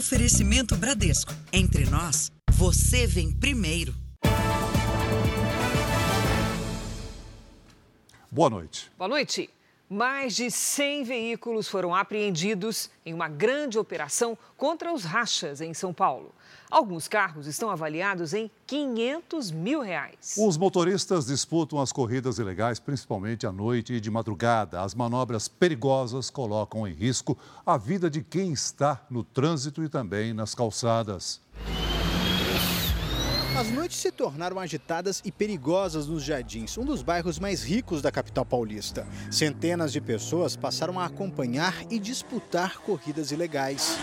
Oferecimento Bradesco. Entre nós, você vem primeiro. Boa noite. Boa noite. Mais de 100 veículos foram apreendidos em uma grande operação contra os rachas em São Paulo. Alguns carros estão avaliados em 500 mil reais. Os motoristas disputam as corridas ilegais, principalmente à noite e de madrugada. As manobras perigosas colocam em risco a vida de quem está no trânsito e também nas calçadas. As noites se tornaram agitadas e perigosas nos Jardins, um dos bairros mais ricos da capital paulista. Centenas de pessoas passaram a acompanhar e disputar corridas ilegais.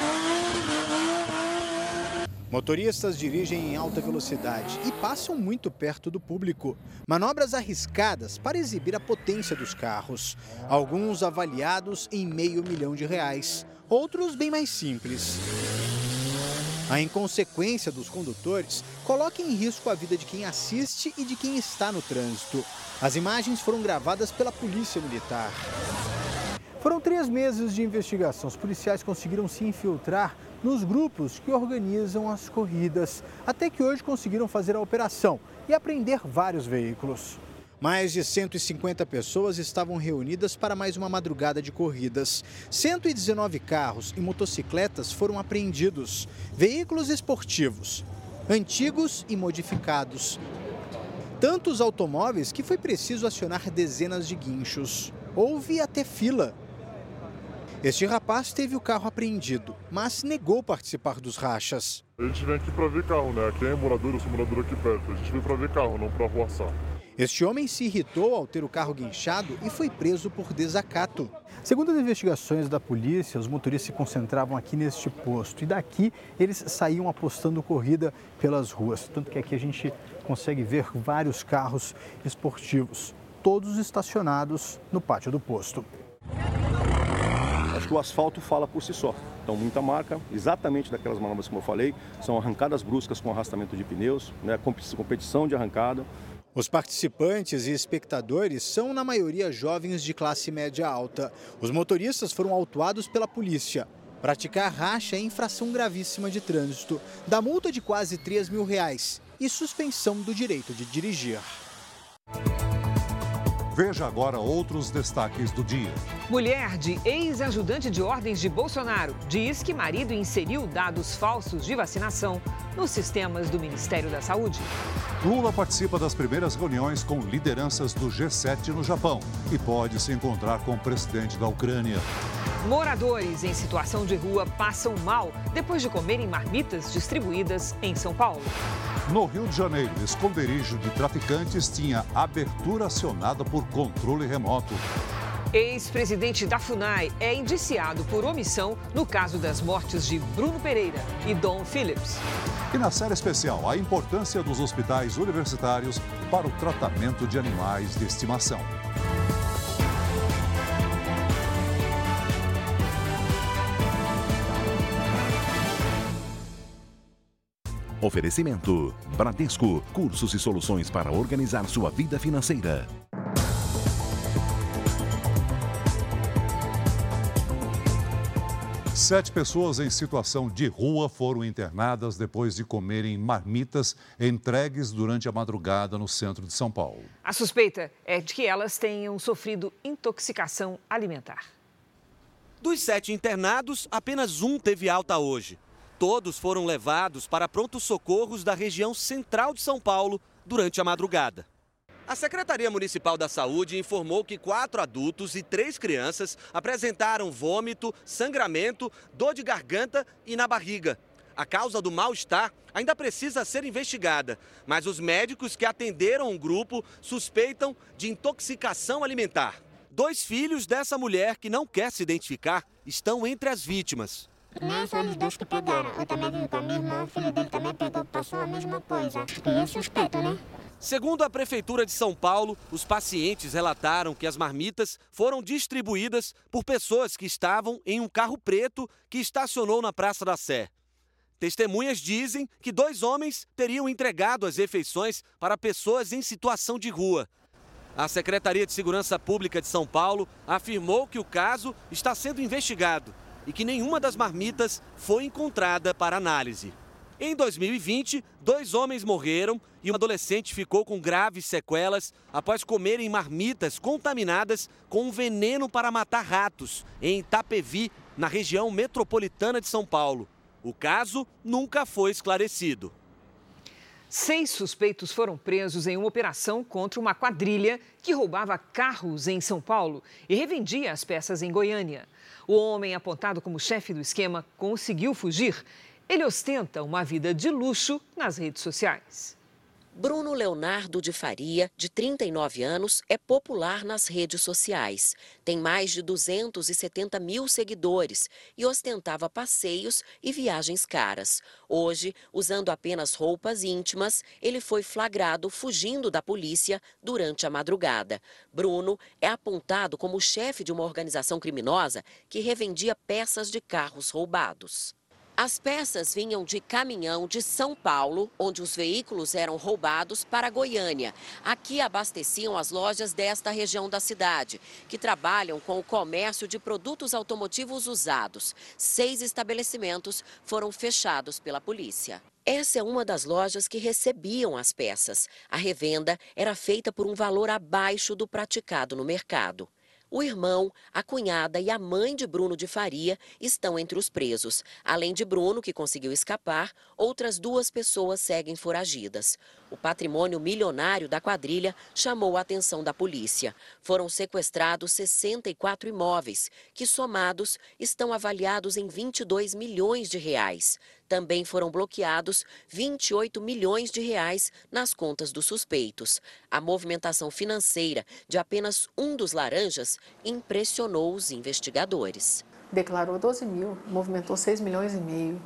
Motoristas dirigem em alta velocidade e passam muito perto do público. Manobras arriscadas para exibir a potência dos carros. Alguns avaliados em meio milhão de reais, outros bem mais simples. A inconsequência dos condutores coloca em risco a vida de quem assiste e de quem está no trânsito. As imagens foram gravadas pela Polícia Militar. Foram três meses de investigação. Os policiais conseguiram se infiltrar nos grupos que organizam as corridas, até que hoje conseguiram fazer a operação e apreender vários veículos. Mais de 150 pessoas estavam reunidas para mais uma madrugada de corridas. 119 carros e motocicletas foram apreendidos. Veículos esportivos, antigos e modificados. Tantos automóveis que foi preciso acionar dezenas de guinchos. Houve até fila este rapaz teve o carro apreendido, mas negou participar dos rachas. A gente vem aqui para ver carro, né? Aqui é morador, eu sou morador aqui perto. A gente veio para ver carro, não para arruaçar. Este homem se irritou ao ter o carro guinchado e foi preso por desacato. Segundo as investigações da polícia, os motoristas se concentravam aqui neste posto e daqui eles saíam apostando corrida pelas ruas. Tanto que aqui a gente consegue ver vários carros esportivos, todos estacionados no pátio do posto acho que o asfalto fala por si só. Então, muita marca, exatamente daquelas manobras como eu falei, são arrancadas bruscas com arrastamento de pneus, né, competição de arrancada. Os participantes e espectadores são, na maioria, jovens de classe média alta. Os motoristas foram autuados pela polícia. Praticar racha é infração gravíssima de trânsito, da multa de quase 3 mil reais e suspensão do direito de dirigir. Veja agora outros destaques do dia. Mulher de ex-ajudante de ordens de Bolsonaro diz que marido inseriu dados falsos de vacinação nos sistemas do Ministério da Saúde. Lula participa das primeiras reuniões com lideranças do G7 no Japão e pode se encontrar com o presidente da Ucrânia. Moradores em situação de rua passam mal depois de comerem marmitas distribuídas em São Paulo. No Rio de Janeiro, esconderijo de traficantes tinha abertura acionada por controle remoto. Ex-presidente da FUNAI é indiciado por omissão no caso das mortes de Bruno Pereira e Dom Phillips. E na série especial, a importância dos hospitais universitários para o tratamento de animais de estimação. Oferecimento: Bradesco, cursos e soluções para organizar sua vida financeira. Sete pessoas em situação de rua foram internadas depois de comerem marmitas entregues durante a madrugada no centro de São Paulo. A suspeita é de que elas tenham sofrido intoxicação alimentar. Dos sete internados, apenas um teve alta hoje. Todos foram levados para prontos socorros da região central de São Paulo durante a madrugada. A Secretaria Municipal da Saúde informou que quatro adultos e três crianças apresentaram vômito, sangramento, dor de garganta e na barriga. A causa do mal-estar ainda precisa ser investigada, mas os médicos que atenderam o grupo suspeitam de intoxicação alimentar. Dois filhos dessa mulher, que não quer se identificar, estão entre as vítimas. Não só eles dois que pegaram. Eu também vi com a minha irmã, o filho dele também pegou, passou a mesma coisa. E é suspeito, né? Segundo a Prefeitura de São Paulo, os pacientes relataram que as marmitas foram distribuídas por pessoas que estavam em um carro preto que estacionou na Praça da Sé. Testemunhas dizem que dois homens teriam entregado as refeições para pessoas em situação de rua. A Secretaria de Segurança Pública de São Paulo afirmou que o caso está sendo investigado e que nenhuma das marmitas foi encontrada para análise. Em 2020, dois homens morreram e um adolescente ficou com graves sequelas após comerem marmitas contaminadas com um veneno para matar ratos em Itapevi, na região metropolitana de São Paulo. O caso nunca foi esclarecido. Seis suspeitos foram presos em uma operação contra uma quadrilha que roubava carros em São Paulo e revendia as peças em Goiânia. O homem apontado como chefe do esquema conseguiu fugir. Ele ostenta uma vida de luxo nas redes sociais. Bruno Leonardo de Faria, de 39 anos, é popular nas redes sociais. Tem mais de 270 mil seguidores e ostentava passeios e viagens caras. Hoje, usando apenas roupas íntimas, ele foi flagrado fugindo da polícia durante a madrugada. Bruno é apontado como chefe de uma organização criminosa que revendia peças de carros roubados. As peças vinham de caminhão de São Paulo, onde os veículos eram roubados, para Goiânia. Aqui abasteciam as lojas desta região da cidade, que trabalham com o comércio de produtos automotivos usados. Seis estabelecimentos foram fechados pela polícia. Essa é uma das lojas que recebiam as peças. A revenda era feita por um valor abaixo do praticado no mercado. O irmão, a cunhada e a mãe de Bruno de Faria estão entre os presos. Além de Bruno, que conseguiu escapar, outras duas pessoas seguem foragidas. O patrimônio milionário da quadrilha chamou a atenção da polícia. Foram sequestrados 64 imóveis, que somados estão avaliados em 22 milhões de reais. Também foram bloqueados 28 milhões de reais nas contas dos suspeitos. A movimentação financeira de apenas um dos laranjas impressionou os investigadores. Declarou 12 mil, movimentou 6 milhões e meio.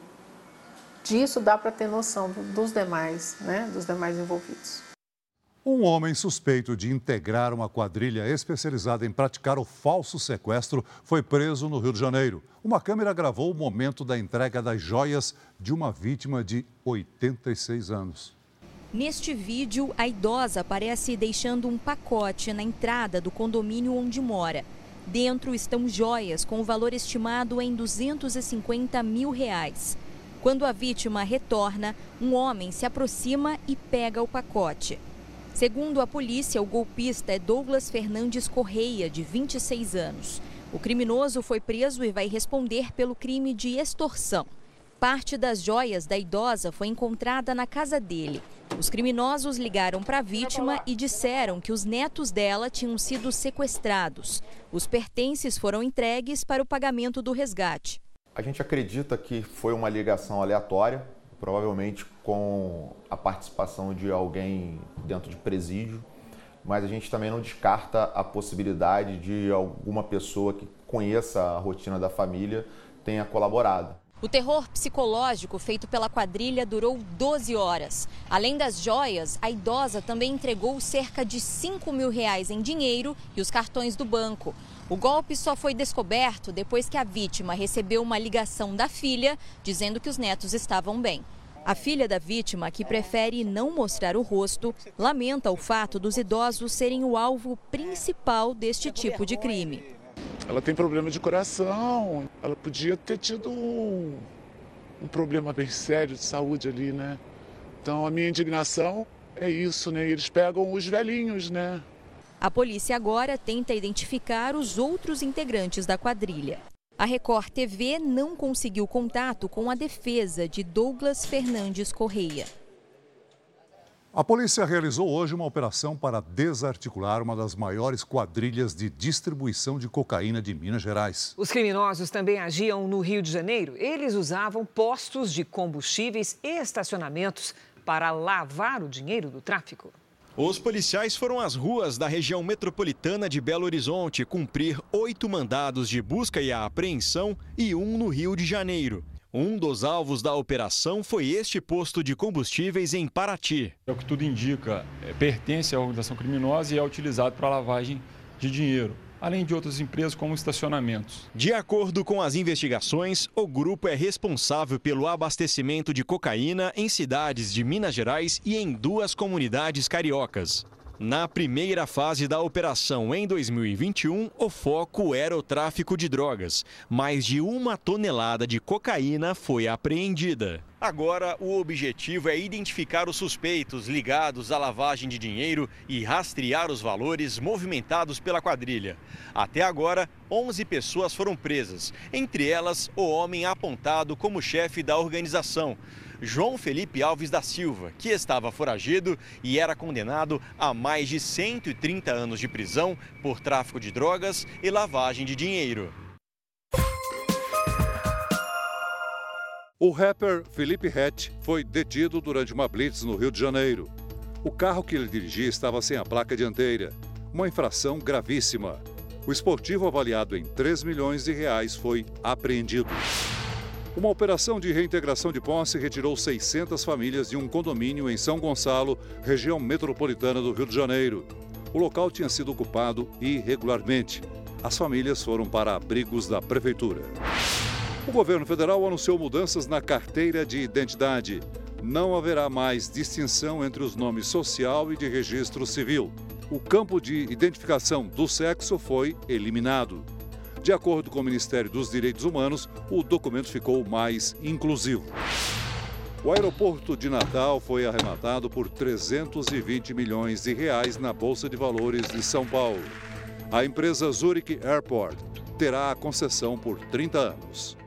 Disso dá para ter noção dos demais, né, dos demais envolvidos. Um homem suspeito de integrar uma quadrilha especializada em praticar o falso sequestro foi preso no Rio de Janeiro. Uma câmera gravou o momento da entrega das joias de uma vítima de 86 anos. Neste vídeo, a idosa aparece deixando um pacote na entrada do condomínio onde mora. Dentro estão joias com o valor estimado em 250 mil reais. Quando a vítima retorna, um homem se aproxima e pega o pacote. Segundo a polícia, o golpista é Douglas Fernandes Correia, de 26 anos. O criminoso foi preso e vai responder pelo crime de extorsão. Parte das joias da idosa foi encontrada na casa dele. Os criminosos ligaram para a vítima e disseram que os netos dela tinham sido sequestrados. Os pertences foram entregues para o pagamento do resgate. A gente acredita que foi uma ligação aleatória provavelmente com a participação de alguém dentro de presídio, mas a gente também não descarta a possibilidade de alguma pessoa que conheça a rotina da família tenha colaborado. O terror psicológico feito pela quadrilha durou 12 horas. Além das joias, a idosa também entregou cerca de 5 mil reais em dinheiro e os cartões do banco. O golpe só foi descoberto depois que a vítima recebeu uma ligação da filha dizendo que os netos estavam bem. A filha da vítima, que prefere não mostrar o rosto, lamenta o fato dos idosos serem o alvo principal deste tipo de crime. Ela tem problema de coração, ela podia ter tido um, um problema bem sério de saúde ali, né? Então a minha indignação é isso, né? Eles pegam os velhinhos, né? A polícia agora tenta identificar os outros integrantes da quadrilha. A Record TV não conseguiu contato com a defesa de Douglas Fernandes Correia. A polícia realizou hoje uma operação para desarticular uma das maiores quadrilhas de distribuição de cocaína de Minas Gerais. Os criminosos também agiam no Rio de Janeiro. Eles usavam postos de combustíveis e estacionamentos para lavar o dinheiro do tráfico. Os policiais foram às ruas da região metropolitana de Belo Horizonte cumprir oito mandados de busca e apreensão e um no Rio de Janeiro. Um dos alvos da operação foi este posto de combustíveis em Paraty. É o que tudo indica, é, pertence à organização criminosa e é utilizado para lavagem de dinheiro além de outras empresas como estacionamentos. De acordo com as investigações, o grupo é responsável pelo abastecimento de cocaína em cidades de Minas Gerais e em duas comunidades cariocas. Na primeira fase da operação em 2021, o foco era o tráfico de drogas. Mais de uma tonelada de cocaína foi apreendida. Agora, o objetivo é identificar os suspeitos ligados à lavagem de dinheiro e rastrear os valores movimentados pela quadrilha. Até agora, 11 pessoas foram presas, entre elas o homem apontado como chefe da organização. João Felipe Alves da Silva, que estava foragido e era condenado a mais de 130 anos de prisão por tráfico de drogas e lavagem de dinheiro. O rapper Felipe Hatch foi detido durante uma blitz no Rio de Janeiro. O carro que ele dirigia estava sem a placa dianteira, uma infração gravíssima. O esportivo avaliado em 3 milhões de reais foi apreendido. Uma operação de reintegração de posse retirou 600 famílias de um condomínio em São Gonçalo, região metropolitana do Rio de Janeiro. O local tinha sido ocupado irregularmente. As famílias foram para abrigos da prefeitura. O governo federal anunciou mudanças na carteira de identidade. Não haverá mais distinção entre os nomes social e de registro civil. O campo de identificação do sexo foi eliminado. De acordo com o Ministério dos Direitos Humanos, o documento ficou mais inclusivo. O aeroporto de Natal foi arrematado por 320 milhões de reais na Bolsa de Valores de São Paulo. A empresa Zurich Airport terá a concessão por 30 anos.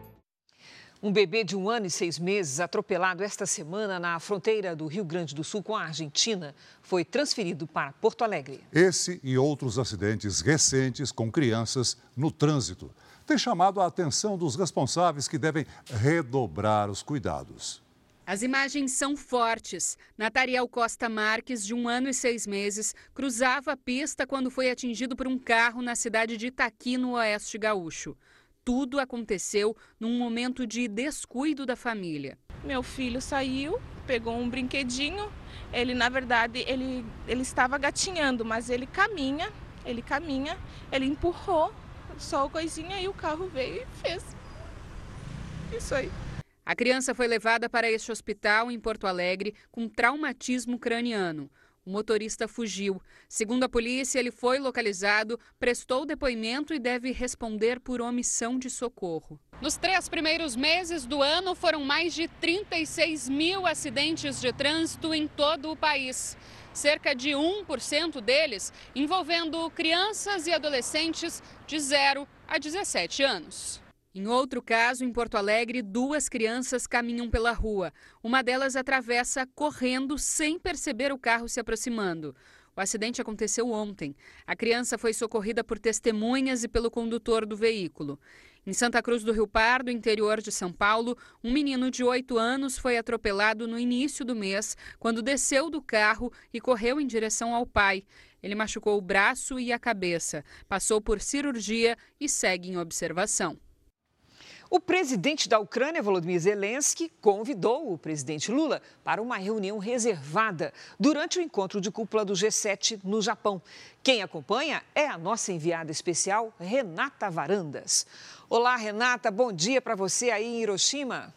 Um bebê de um ano e seis meses, atropelado esta semana na fronteira do Rio Grande do Sul com a Argentina, foi transferido para Porto Alegre. Esse e outros acidentes recentes com crianças no trânsito têm chamado a atenção dos responsáveis que devem redobrar os cuidados. As imagens são fortes. Natariel Costa Marques, de um ano e seis meses, cruzava a pista quando foi atingido por um carro na cidade de Itaqui, no Oeste Gaúcho tudo aconteceu num momento de descuido da família. Meu filho saiu, pegou um brinquedinho. Ele, na verdade, ele, ele estava gatinhando, mas ele caminha, ele caminha, ele empurrou só a coisinha e o carro veio e fez. Isso aí. A criança foi levada para este hospital em Porto Alegre com traumatismo craniano. O motorista fugiu. Segundo a polícia, ele foi localizado, prestou depoimento e deve responder por omissão de socorro. Nos três primeiros meses do ano, foram mais de 36 mil acidentes de trânsito em todo o país. Cerca de 1% deles envolvendo crianças e adolescentes de 0 a 17 anos. Em outro caso, em Porto Alegre, duas crianças caminham pela rua. Uma delas atravessa correndo sem perceber o carro se aproximando. O acidente aconteceu ontem. A criança foi socorrida por testemunhas e pelo condutor do veículo. Em Santa Cruz do Rio Pardo, interior de São Paulo, um menino de 8 anos foi atropelado no início do mês, quando desceu do carro e correu em direção ao pai. Ele machucou o braço e a cabeça, passou por cirurgia e segue em observação. O presidente da Ucrânia, Volodymyr Zelensky, convidou o presidente Lula para uma reunião reservada durante o encontro de cúpula do G7 no Japão. Quem acompanha é a nossa enviada especial, Renata Varandas. Olá, Renata, bom dia para você aí em Hiroshima.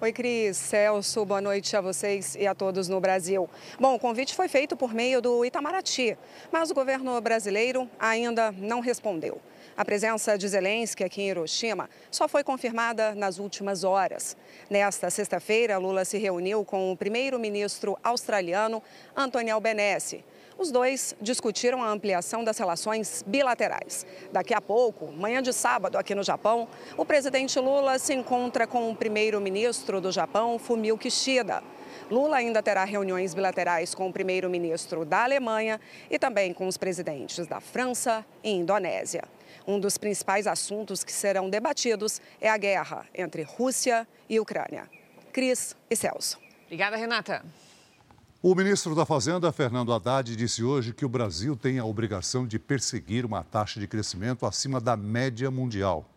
Oi, Cris. Celso, boa noite a vocês e a todos no Brasil. Bom, o convite foi feito por meio do Itamaraty, mas o governo brasileiro ainda não respondeu. A presença de Zelensky aqui em Hiroshima só foi confirmada nas últimas horas. Nesta sexta-feira, Lula se reuniu com o primeiro-ministro australiano Anthony Albanese. Os dois discutiram a ampliação das relações bilaterais. Daqui a pouco, manhã de sábado, aqui no Japão, o presidente Lula se encontra com o primeiro-ministro do Japão, Fumio Kishida. Lula ainda terá reuniões bilaterais com o primeiro-ministro da Alemanha e também com os presidentes da França e Indonésia. Um dos principais assuntos que serão debatidos é a guerra entre Rússia e Ucrânia. Cris e Celso. Obrigada, Renata. O ministro da Fazenda, Fernando Haddad, disse hoje que o Brasil tem a obrigação de perseguir uma taxa de crescimento acima da média mundial.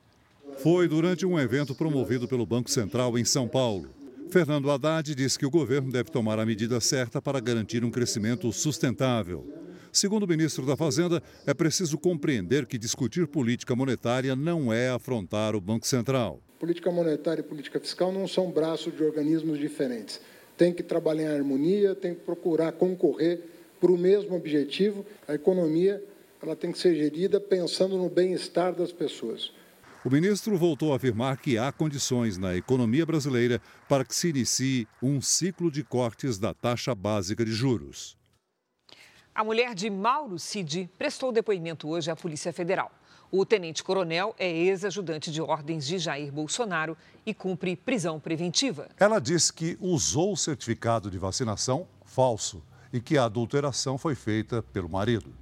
Foi durante um evento promovido pelo Banco Central em São Paulo. Fernando Haddad disse que o governo deve tomar a medida certa para garantir um crescimento sustentável. Segundo o ministro da Fazenda, é preciso compreender que discutir política monetária não é afrontar o Banco Central. Política monetária e política fiscal não são braços de organismos diferentes. tem que trabalhar em harmonia, tem que procurar concorrer para o mesmo objetivo. A economia ela tem que ser gerida pensando no bem-estar das pessoas. O ministro voltou a afirmar que há condições na economia brasileira para que se inicie um ciclo de cortes da taxa básica de juros. A mulher de Mauro Cid prestou depoimento hoje à Polícia Federal. O tenente-coronel é ex-ajudante de ordens de Jair Bolsonaro e cumpre prisão preventiva. Ela disse que usou o certificado de vacinação falso e que a adulteração foi feita pelo marido.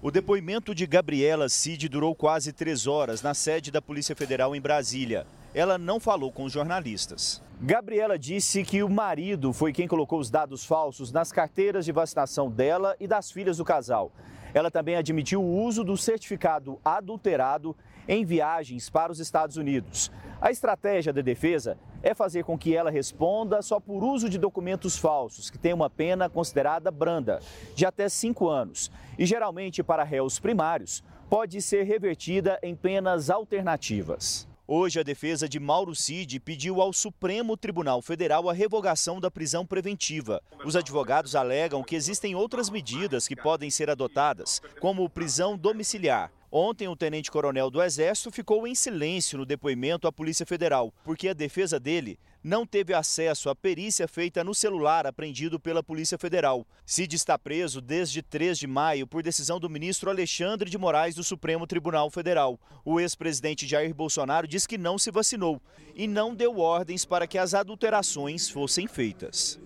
O depoimento de Gabriela Cid durou quase três horas na sede da Polícia Federal em Brasília. Ela não falou com os jornalistas. Gabriela disse que o marido foi quem colocou os dados falsos nas carteiras de vacinação dela e das filhas do casal. Ela também admitiu o uso do certificado adulterado em viagens para os Estados Unidos. A estratégia da defesa é fazer com que ela responda só por uso de documentos falsos, que tem uma pena considerada branda, de até cinco anos. E geralmente, para réus primários, pode ser revertida em penas alternativas. Hoje, a defesa de Mauro Cid pediu ao Supremo Tribunal Federal a revogação da prisão preventiva. Os advogados alegam que existem outras medidas que podem ser adotadas, como prisão domiciliar. Ontem, o tenente-coronel do Exército ficou em silêncio no depoimento à Polícia Federal, porque a defesa dele não teve acesso à perícia feita no celular apreendido pela Polícia Federal. Cid está preso desde 3 de maio por decisão do ministro Alexandre de Moraes do Supremo Tribunal Federal. O ex-presidente Jair Bolsonaro diz que não se vacinou e não deu ordens para que as adulterações fossem feitas.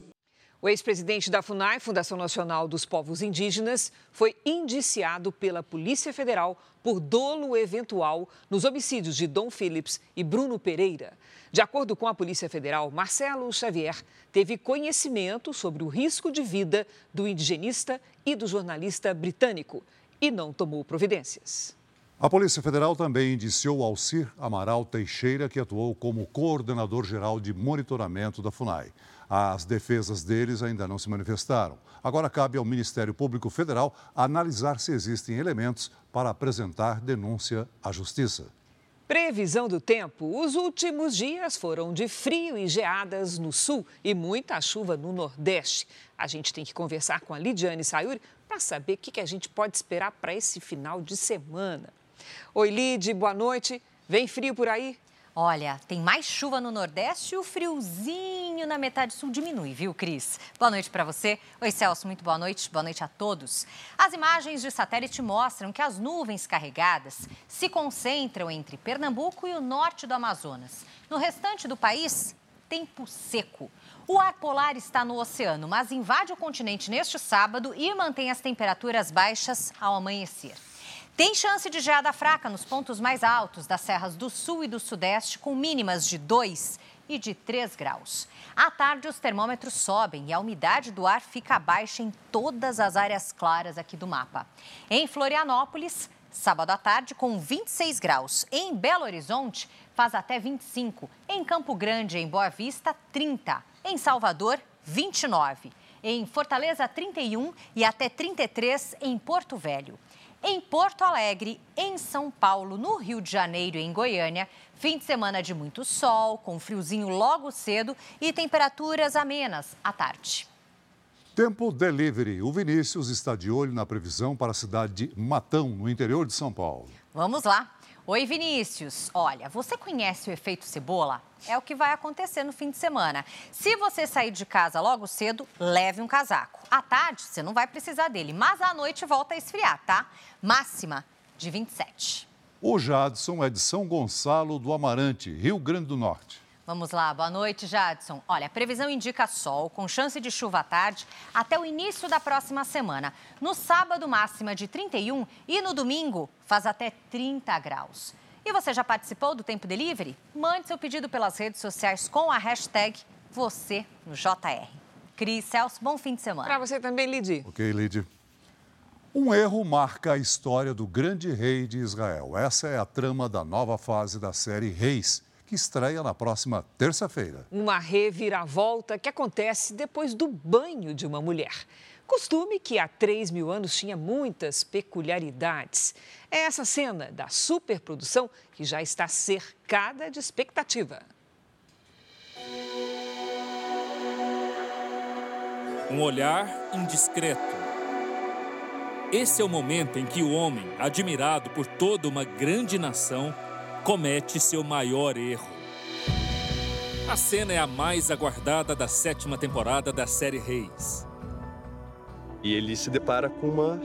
O ex-presidente da FUNAI, Fundação Nacional dos Povos Indígenas, foi indiciado pela Polícia Federal por dolo eventual nos homicídios de Dom Phillips e Bruno Pereira. De acordo com a Polícia Federal, Marcelo Xavier teve conhecimento sobre o risco de vida do indigenista e do jornalista britânico e não tomou providências. A Polícia Federal também indiciou Alcir Amaral Teixeira, que atuou como coordenador geral de monitoramento da FUNAI. As defesas deles ainda não se manifestaram. Agora cabe ao Ministério Público Federal analisar se existem elementos para apresentar denúncia à Justiça. Previsão do tempo: os últimos dias foram de frio e geadas no sul e muita chuva no nordeste. A gente tem que conversar com a Lidiane Sayuri para saber o que a gente pode esperar para esse final de semana. Oi, Lid, boa noite. Vem frio por aí? Olha, tem mais chuva no Nordeste e o friozinho na metade sul diminui, viu, Cris? Boa noite para você. Oi, Celso, muito boa noite. Boa noite a todos. As imagens de satélite mostram que as nuvens carregadas se concentram entre Pernambuco e o norte do Amazonas. No restante do país, tempo seco. O ar polar está no oceano, mas invade o continente neste sábado e mantém as temperaturas baixas ao amanhecer. Tem chance de geada fraca nos pontos mais altos das serras do sul e do sudeste, com mínimas de 2 e de 3 graus. À tarde, os termômetros sobem e a umidade do ar fica baixa em todas as áreas claras aqui do mapa. Em Florianópolis, sábado à tarde, com 26 graus. Em Belo Horizonte, faz até 25. Em Campo Grande, em Boa Vista, 30. Em Salvador, 29. Em Fortaleza, 31 e até 33 em Porto Velho. Em Porto Alegre, em São Paulo, no Rio de Janeiro e em Goiânia, fim de semana de muito sol, com friozinho logo cedo e temperaturas amenas à tarde. Tempo delivery. O Vinícius está de olho na previsão para a cidade de Matão, no interior de São Paulo. Vamos lá. Oi, Vinícius. Olha, você conhece o efeito cebola? É o que vai acontecer no fim de semana. Se você sair de casa logo cedo, leve um casaco. À tarde, você não vai precisar dele, mas à noite volta a esfriar, tá? Máxima de 27. O Jadson é de São Gonçalo do Amarante, Rio Grande do Norte. Vamos lá, boa noite, Jadson. Olha, a previsão indica sol, com chance de chuva à tarde, até o início da próxima semana. No sábado, máxima de 31 e no domingo, faz até 30 graus. E você já participou do Tempo Delivery? Mande seu pedido pelas redes sociais com a hashtag você no JR. Cris, Celso, bom fim de semana. Para você também, Lidi. Ok, Lidi. Um erro marca a história do grande rei de Israel. Essa é a trama da nova fase da série Reis que estreia na próxima terça-feira. Uma reviravolta que acontece depois do banho de uma mulher. Costume que há 3 mil anos tinha muitas peculiaridades. É essa cena da superprodução que já está cercada de expectativa. um olhar indiscreto. Esse é o momento em que o homem, admirado por toda uma grande nação, comete seu maior erro. A cena é a mais aguardada da sétima temporada da série Reis. E ele se depara com uma,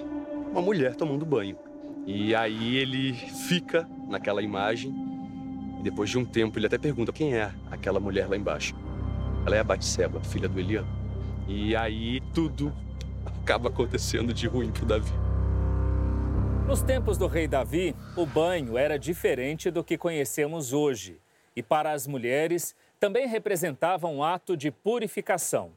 uma mulher tomando banho. E aí ele fica naquela imagem. E depois de um tempo ele até pergunta quem é aquela mulher lá embaixo. Ela é a Batseba, filha do Eliam. E aí tudo acaba acontecendo de ruim pro Davi. Nos tempos do rei Davi, o banho era diferente do que conhecemos hoje. E para as mulheres, também representava um ato de purificação.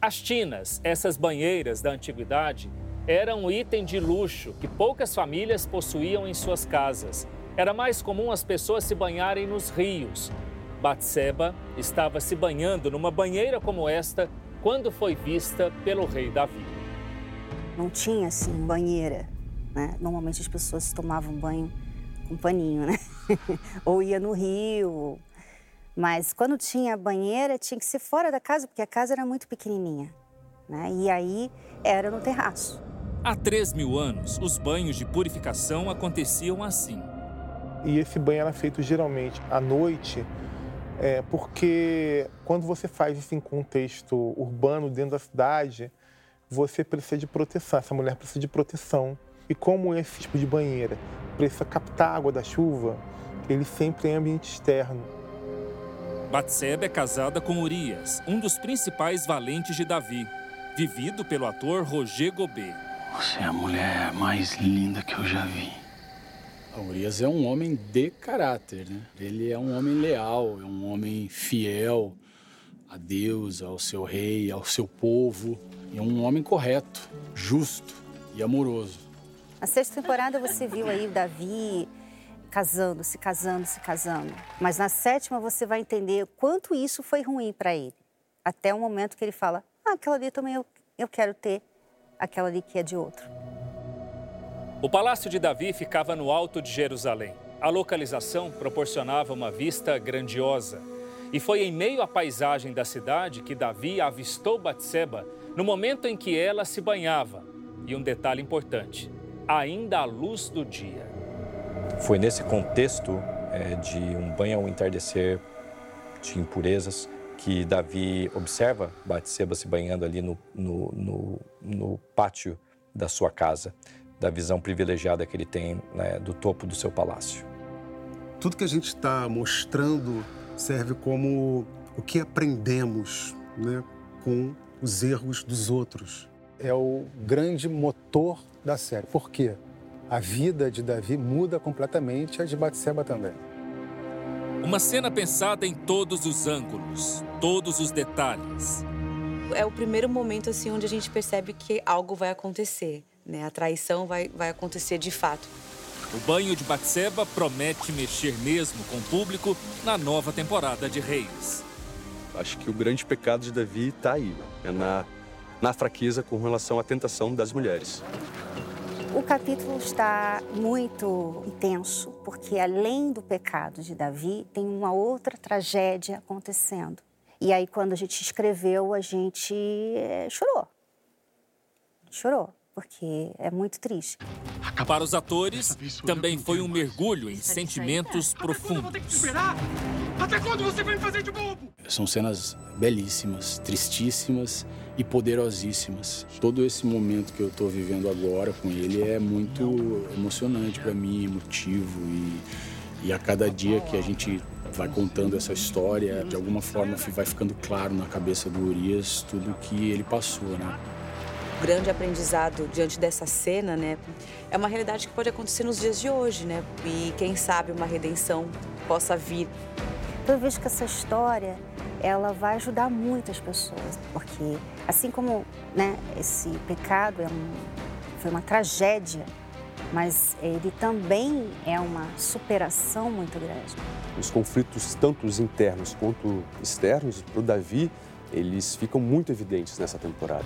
As tinas, essas banheiras da antiguidade, eram um item de luxo que poucas famílias possuíam em suas casas. Era mais comum as pessoas se banharem nos rios. Batseba estava se banhando numa banheira como esta quando foi vista pelo rei Davi. Não tinha assim banheira, né? Normalmente as pessoas tomavam banho com paninho, né? ou ia no rio, mas quando tinha banheira, tinha que ser fora da casa, porque a casa era muito pequenininha. Né? E aí era no terraço. Há 3 mil anos, os banhos de purificação aconteciam assim. E esse banho era feito geralmente à noite, é, porque quando você faz isso em contexto urbano, dentro da cidade, você precisa de proteção. Essa mulher precisa de proteção. E como esse tipo de banheira precisa captar água da chuva, ele sempre é em ambiente externo. Batseba é casada com Urias, um dos principais valentes de Davi, vivido pelo ator Roger Gobet. Você é a mulher mais linda que eu já vi. Urias é um homem de caráter, né? Ele é um homem leal, é um homem fiel a Deus, ao seu rei, ao seu povo. É um homem correto, justo e amoroso. Na sexta temporada você viu aí o Davi casando, se casando, se casando. Mas na sétima você vai entender quanto isso foi ruim para ele. Até o momento que ele fala: ah, aquela ali também eu, eu quero ter, aquela ali que é de outro. O palácio de Davi ficava no alto de Jerusalém. A localização proporcionava uma vista grandiosa. E foi em meio à paisagem da cidade que Davi avistou Batseba no momento em que ela se banhava. E um detalhe importante: ainda à luz do dia. Foi nesse contexto é, de um banho ao entardecer de impurezas que Davi observa Batseba se banhando ali no, no, no, no, pátio da sua casa, da visão privilegiada que ele tem né, do topo do seu palácio. Tudo que a gente está mostrando serve como o que aprendemos né, com os erros dos outros. É o grande motor da série. Por quê? a vida de Davi muda completamente, a de Batseba também. Uma cena pensada em todos os ângulos, todos os detalhes. É o primeiro momento assim onde a gente percebe que algo vai acontecer, né? A traição vai, vai acontecer de fato. O banho de Batseba promete mexer mesmo com o público na nova temporada de Reis. Acho que o grande pecado de Davi está aí, é na, na fraqueza com relação à tentação das mulheres. O capítulo está muito intenso, porque além do pecado de Davi, tem uma outra tragédia acontecendo. E aí, quando a gente escreveu, a gente é, chorou. Chorou, porque é muito triste. Para os atores, também foi um mergulho em sentimentos profundos. Até quando você vai me fazer de bobo? São cenas belíssimas, tristíssimas e poderosíssimas. Todo esse momento que eu estou vivendo agora com ele é muito emocionante para mim, emotivo e, e a cada dia que a gente vai contando essa história, de alguma forma vai ficando claro na cabeça do Urias tudo que ele passou, né? O grande aprendizado diante dessa cena, né, é uma realidade que pode acontecer nos dias de hoje, né? E quem sabe uma redenção possa vir. Eu vejo que essa história ela vai ajudar muitas pessoas, porque assim como né, esse pecado é um, foi uma tragédia, mas ele também é uma superação muito grande. Os conflitos, tanto os internos quanto externos, para o Davi, eles ficam muito evidentes nessa temporada.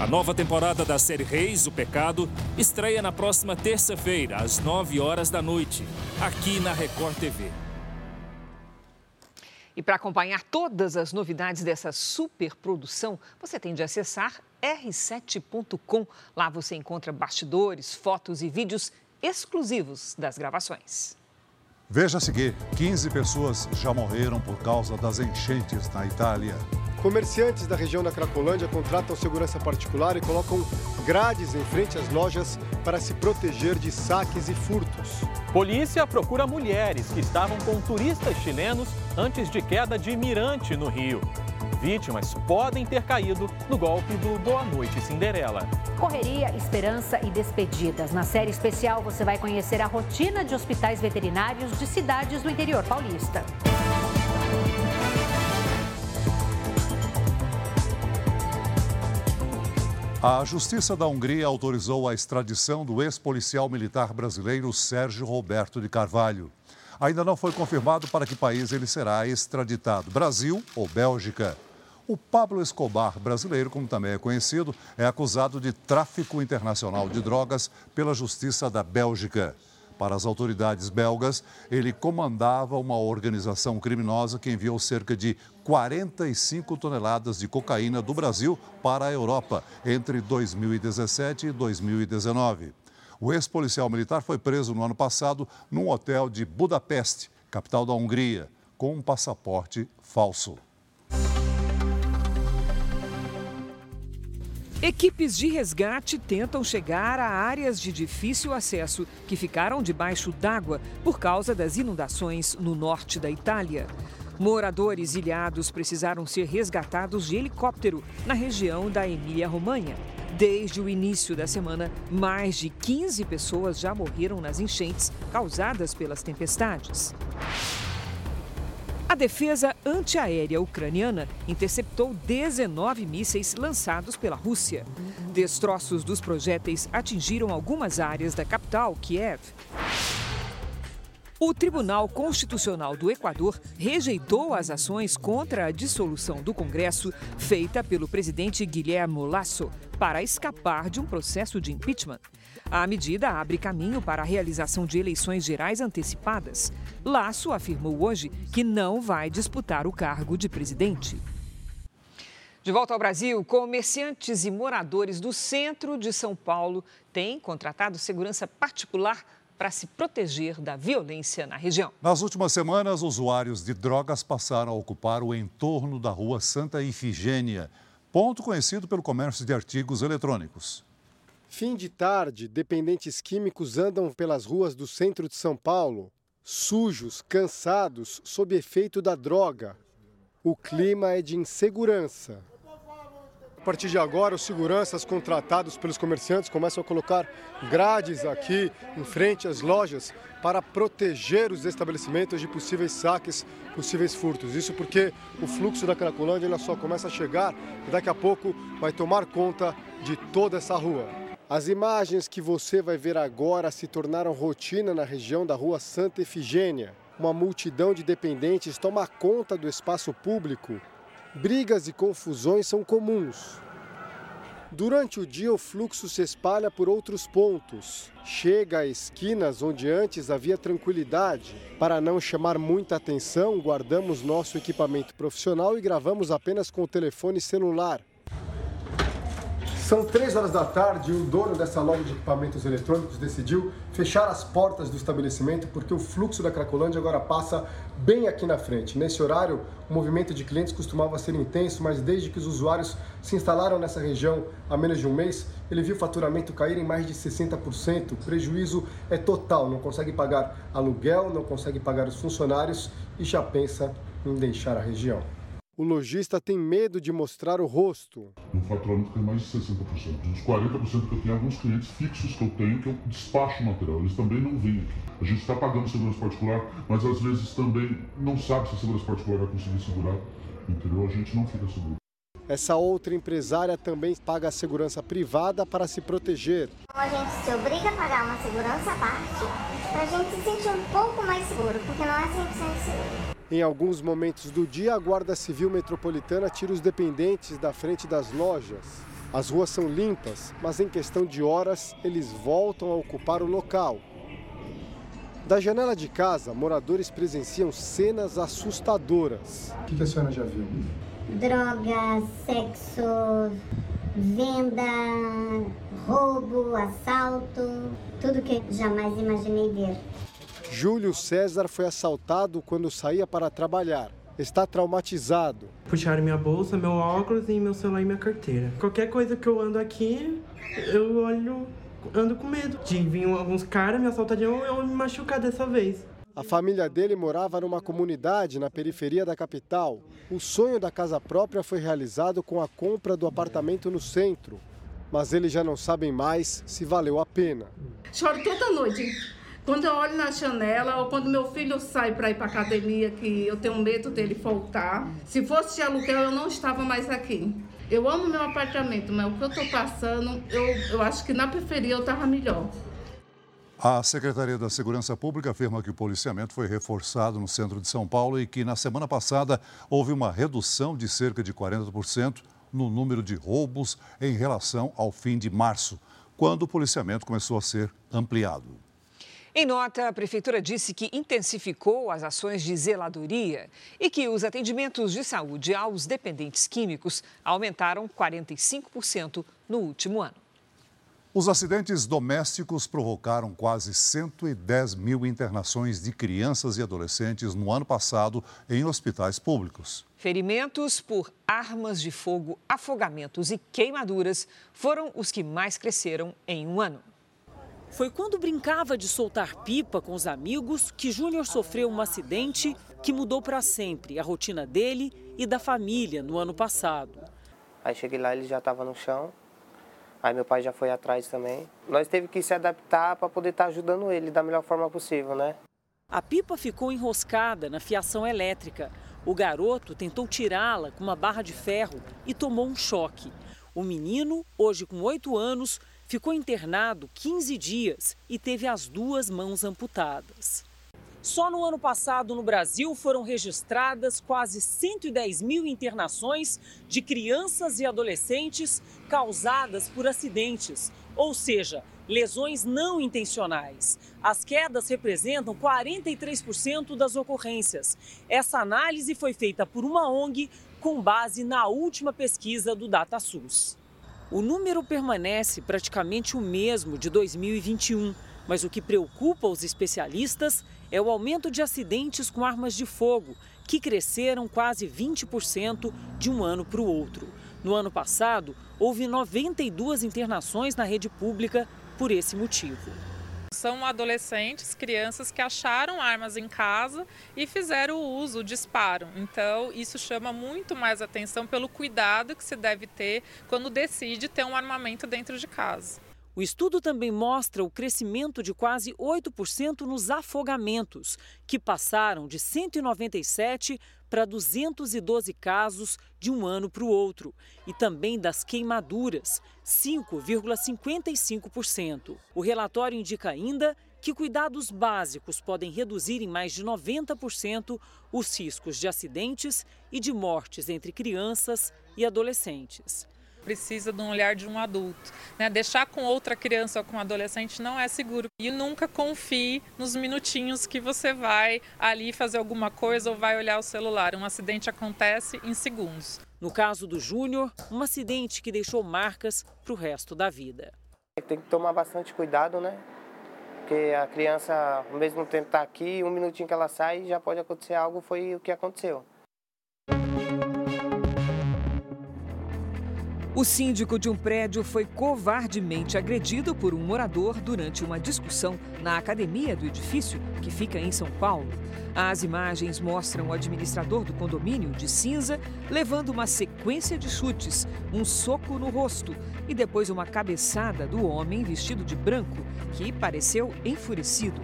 A nova temporada da série Reis, O Pecado, estreia na próxima terça-feira, às 9 horas da noite, aqui na Record TV. E para acompanhar todas as novidades dessa superprodução, você tem de acessar r7.com. Lá você encontra bastidores, fotos e vídeos exclusivos das gravações. Veja a seguir: 15 pessoas já morreram por causa das enchentes na Itália. Comerciantes da região da Cracolândia contratam segurança particular e colocam grades em frente às lojas para se proteger de saques e furtos. Polícia procura mulheres que estavam com turistas chilenos antes de queda de mirante no Rio. Vítimas podem ter caído no golpe do Boa Noite Cinderela. Correria, esperança e despedidas. Na série especial você vai conhecer a rotina de hospitais veterinários de cidades do interior paulista. A Justiça da Hungria autorizou a extradição do ex-policial militar brasileiro Sérgio Roberto de Carvalho. Ainda não foi confirmado para que país ele será extraditado: Brasil ou Bélgica. O Pablo Escobar brasileiro, como também é conhecido, é acusado de tráfico internacional de drogas pela Justiça da Bélgica. Para as autoridades belgas, ele comandava uma organização criminosa que enviou cerca de 45 toneladas de cocaína do Brasil para a Europa entre 2017 e 2019. O ex-policial militar foi preso no ano passado num hotel de Budapeste, capital da Hungria, com um passaporte falso. Equipes de resgate tentam chegar a áreas de difícil acesso que ficaram debaixo d'água por causa das inundações no norte da Itália. Moradores ilhados precisaram ser resgatados de helicóptero na região da Emília-Romanha. Desde o início da semana, mais de 15 pessoas já morreram nas enchentes causadas pelas tempestades. A defesa antiaérea ucraniana interceptou 19 mísseis lançados pela Rússia. Destroços dos projéteis atingiram algumas áreas da capital, Kiev. O Tribunal Constitucional do Equador rejeitou as ações contra a dissolução do Congresso feita pelo presidente Guilherme Lasso para escapar de um processo de impeachment. A medida abre caminho para a realização de eleições gerais antecipadas. Lasso afirmou hoje que não vai disputar o cargo de presidente. De volta ao Brasil, comerciantes e moradores do centro de São Paulo têm contratado segurança particular para se proteger da violência na região. Nas últimas semanas, usuários de drogas passaram a ocupar o entorno da rua Santa Ifigênia, ponto conhecido pelo comércio de artigos eletrônicos. Fim de tarde, dependentes químicos andam pelas ruas do centro de São Paulo, sujos, cansados, sob efeito da droga. O clima é de insegurança. A partir de agora, os seguranças contratados pelos comerciantes começam a colocar grades aqui em frente às lojas para proteger os estabelecimentos de possíveis saques, possíveis furtos. Isso porque o fluxo da Cracolândia ela só começa a chegar e daqui a pouco vai tomar conta de toda essa rua. As imagens que você vai ver agora se tornaram rotina na região da rua Santa Efigênia. Uma multidão de dependentes toma conta do espaço público Brigas e confusões são comuns. Durante o dia, o fluxo se espalha por outros pontos. Chega a esquinas onde antes havia tranquilidade. Para não chamar muita atenção, guardamos nosso equipamento profissional e gravamos apenas com o telefone celular. São três horas da tarde e o dono dessa loja de equipamentos eletrônicos decidiu fechar as portas do estabelecimento porque o fluxo da Cracolândia agora passa bem aqui na frente. Nesse horário, o movimento de clientes costumava ser intenso, mas desde que os usuários se instalaram nessa região há menos de um mês, ele viu o faturamento cair em mais de 60%. O prejuízo é total, não consegue pagar aluguel, não consegue pagar os funcionários e já pensa em deixar a região. O lojista tem medo de mostrar o rosto. O faturamento cai mais de 60%. Dos 40% que eu tenho, alguns clientes fixos que eu tenho que eu despacho o material. Eles também não vêm aqui. A gente está pagando segurança particular, mas às vezes também não sabe se a segurança particular vai conseguir segurar. Entendeu? A gente não fica seguro. Essa outra empresária também paga a segurança privada para se proteger. A gente se obriga a pagar uma segurança à parte para a gente se sentir um pouco mais seguro, porque não é 100% seguro. Em alguns momentos do dia, a Guarda Civil Metropolitana tira os dependentes da frente das lojas. As ruas são limpas, mas em questão de horas, eles voltam a ocupar o local. Da janela de casa, moradores presenciam cenas assustadoras. O que a senhora já viu? Droga, sexo, venda, roubo, assalto, tudo que jamais imaginei ver. Júlio César foi assaltado quando saía para trabalhar. Está traumatizado. Puxaram minha bolsa, meu óculos e meu celular e minha carteira. Qualquer coisa que eu ando aqui, eu olho ando com medo de vir alguns caras me assaltariam ou eu me machucar dessa vez. A família dele morava numa comunidade na periferia da capital. O sonho da casa própria foi realizado com a compra do apartamento no centro. Mas eles já não sabem mais se valeu a pena. Choro toda noite. Quando eu olho na janela ou quando meu filho sai para ir para academia, que eu tenho medo dele faltar. Se fosse de aluguel, eu não estava mais aqui. Eu amo meu apartamento, mas o que eu estou passando, eu, eu acho que na periferia eu estava melhor. A Secretaria da Segurança Pública afirma que o policiamento foi reforçado no centro de São Paulo e que na semana passada houve uma redução de cerca de 40% no número de roubos em relação ao fim de março, quando o policiamento começou a ser ampliado. Em nota, a Prefeitura disse que intensificou as ações de zeladoria e que os atendimentos de saúde aos dependentes químicos aumentaram 45% no último ano. Os acidentes domésticos provocaram quase 110 mil internações de crianças e adolescentes no ano passado em hospitais públicos. Ferimentos por armas de fogo, afogamentos e queimaduras foram os que mais cresceram em um ano. Foi quando brincava de soltar pipa com os amigos que Júnior sofreu um acidente que mudou para sempre a rotina dele e da família no ano passado. Aí cheguei lá, ele já estava no chão. Aí meu pai já foi atrás também. Nós teve que se adaptar para poder estar tá ajudando ele da melhor forma possível, né? A pipa ficou enroscada na fiação elétrica. O garoto tentou tirá-la com uma barra de ferro e tomou um choque. O menino, hoje com oito anos, ficou internado 15 dias e teve as duas mãos amputadas. Só no ano passado, no Brasil, foram registradas quase 110 mil internações de crianças e adolescentes causadas por acidentes, ou seja, lesões não intencionais. As quedas representam 43% das ocorrências. Essa análise foi feita por uma ONG com base na última pesquisa do DataSUS. O número permanece praticamente o mesmo de 2021, mas o que preocupa os especialistas é o aumento de acidentes com armas de fogo, que cresceram quase 20% de um ano para o outro. No ano passado, houve 92 internações na rede pública por esse motivo. São adolescentes, crianças que acharam armas em casa e fizeram o uso, o disparo. Então, isso chama muito mais atenção pelo cuidado que se deve ter quando decide ter um armamento dentro de casa. O estudo também mostra o crescimento de quase 8% nos afogamentos, que passaram de 197 para 212 casos de um ano para o outro, e também das queimaduras, 5,55%. O relatório indica ainda que cuidados básicos podem reduzir em mais de 90% os riscos de acidentes e de mortes entre crianças e adolescentes precisa de um olhar de um adulto. Né? Deixar com outra criança ou com um adolescente não é seguro. E nunca confie nos minutinhos que você vai ali fazer alguma coisa ou vai olhar o celular. Um acidente acontece em segundos. No caso do Júnior, um acidente que deixou marcas para o resto da vida. Tem que tomar bastante cuidado, né? Porque a criança, ao mesmo tempo está aqui, um minutinho que ela sai, já pode acontecer algo, foi o que aconteceu. O síndico de um prédio foi covardemente agredido por um morador durante uma discussão na academia do edifício, que fica em São Paulo. As imagens mostram o administrador do condomínio, de cinza, levando uma sequência de chutes, um soco no rosto e depois uma cabeçada do homem vestido de branco, que pareceu enfurecido.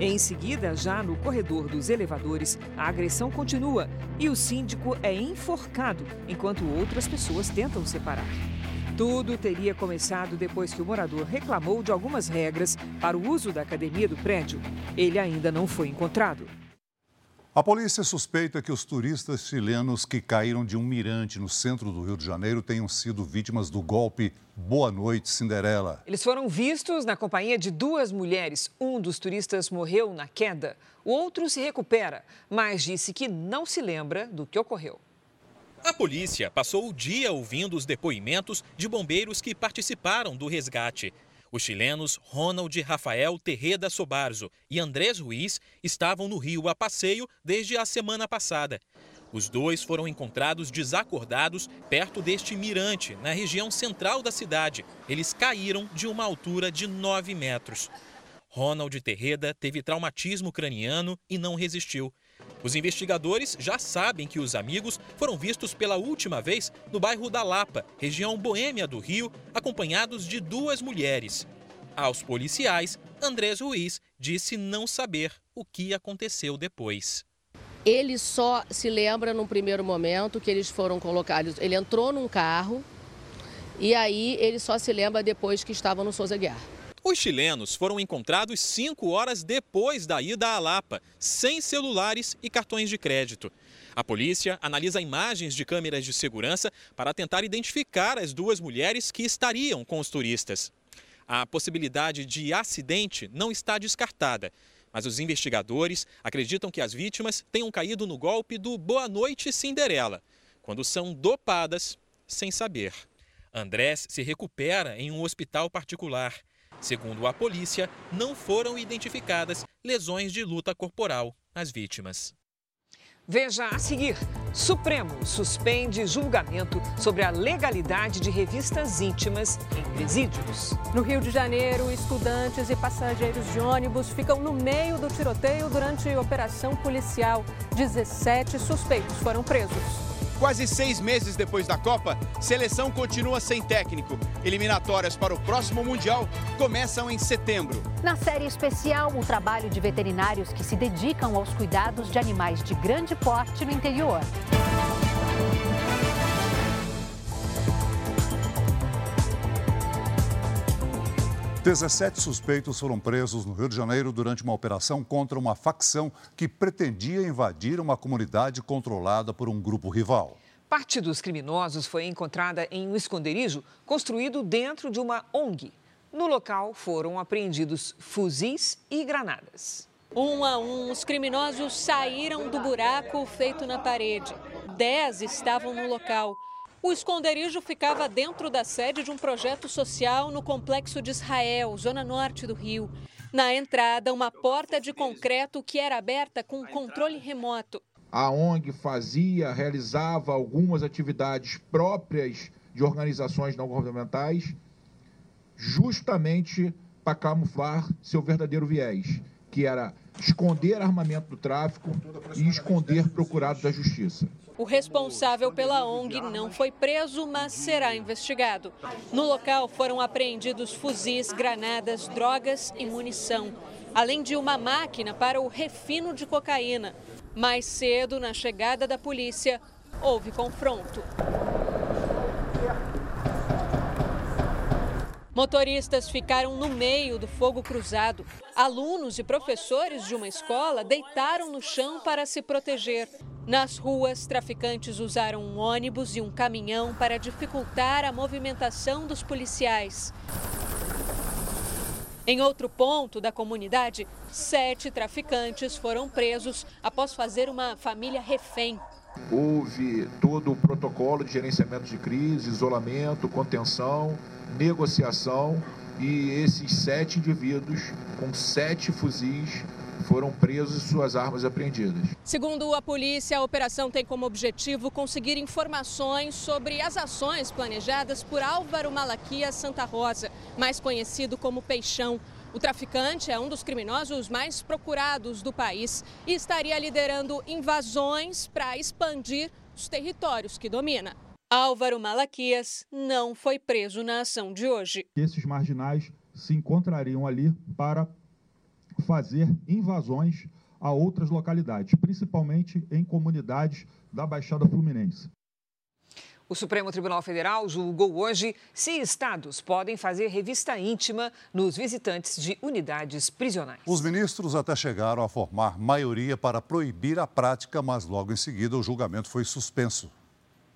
Em seguida, já no corredor dos elevadores, a agressão continua e o síndico é enforcado enquanto outras pessoas tentam separar. Tudo teria começado depois que o morador reclamou de algumas regras para o uso da academia do prédio. Ele ainda não foi encontrado. A polícia suspeita que os turistas chilenos que caíram de um mirante no centro do Rio de Janeiro tenham sido vítimas do golpe Boa Noite Cinderela. Eles foram vistos na companhia de duas mulheres. Um dos turistas morreu na queda, o outro se recupera, mas disse que não se lembra do que ocorreu. A polícia passou o dia ouvindo os depoimentos de bombeiros que participaram do resgate. Os chilenos Ronald Rafael Terreda Sobarzo e Andrés Ruiz estavam no Rio a passeio desde a semana passada. Os dois foram encontrados desacordados perto deste mirante, na região central da cidade. Eles caíram de uma altura de 9 metros. Ronald Terreda teve traumatismo craniano e não resistiu. Os investigadores já sabem que os amigos foram vistos pela última vez no bairro da Lapa, região boêmia do Rio, acompanhados de duas mulheres. Aos policiais, Andrés Ruiz disse não saber o que aconteceu depois. Ele só se lembra num primeiro momento que eles foram colocados. Ele entrou num carro e aí ele só se lembra depois que estava no Souza Guiar. Os chilenos foram encontrados cinco horas depois da ida à Lapa, sem celulares e cartões de crédito. A polícia analisa imagens de câmeras de segurança para tentar identificar as duas mulheres que estariam com os turistas. A possibilidade de acidente não está descartada, mas os investigadores acreditam que as vítimas tenham caído no golpe do Boa Noite Cinderela, quando são dopadas sem saber. Andrés se recupera em um hospital particular. Segundo a polícia, não foram identificadas lesões de luta corporal às vítimas. Veja a seguir: Supremo suspende julgamento sobre a legalidade de revistas íntimas em presídios. No Rio de Janeiro, estudantes e passageiros de ônibus ficam no meio do tiroteio durante operação policial. 17 suspeitos foram presos. Quase seis meses depois da Copa, seleção continua sem técnico. Eliminatórias para o próximo Mundial começam em setembro. Na série especial, o trabalho de veterinários que se dedicam aos cuidados de animais de grande porte no interior. 17 suspeitos foram presos no Rio de Janeiro durante uma operação contra uma facção que pretendia invadir uma comunidade controlada por um grupo rival. Parte dos criminosos foi encontrada em um esconderijo construído dentro de uma ONG. No local foram apreendidos fuzis e granadas. Um a um, os criminosos saíram do buraco feito na parede. Dez estavam no local. O esconderijo ficava dentro da sede de um projeto social no Complexo de Israel, zona norte do Rio. Na entrada, uma porta de concreto que era aberta com controle remoto. A ONG fazia, realizava algumas atividades próprias de organizações não governamentais, justamente para camuflar seu verdadeiro viés, que era esconder armamento do tráfico e esconder procurado da justiça. O responsável pela ONG não foi preso, mas será investigado. No local foram apreendidos fuzis, granadas, drogas e munição, além de uma máquina para o refino de cocaína. Mais cedo, na chegada da polícia, houve confronto. Motoristas ficaram no meio do fogo cruzado. Alunos e professores de uma escola deitaram no chão para se proteger. Nas ruas, traficantes usaram um ônibus e um caminhão para dificultar a movimentação dos policiais. Em outro ponto da comunidade, sete traficantes foram presos após fazer uma família refém. Houve todo o protocolo de gerenciamento de crise, isolamento, contenção, negociação e esses sete indivíduos com sete fuzis foram presos e suas armas apreendidas. Segundo a polícia, a operação tem como objetivo conseguir informações sobre as ações planejadas por Álvaro Malaquias Santa Rosa, mais conhecido como Peixão. O traficante é um dos criminosos mais procurados do país e estaria liderando invasões para expandir os territórios que domina. Álvaro Malaquias não foi preso na ação de hoje. Esses marginais se encontrariam ali para fazer invasões a outras localidades, principalmente em comunidades da Baixada Fluminense. O Supremo Tribunal Federal julgou hoje se estados podem fazer revista íntima nos visitantes de unidades prisionais. Os ministros até chegaram a formar maioria para proibir a prática, mas logo em seguida o julgamento foi suspenso.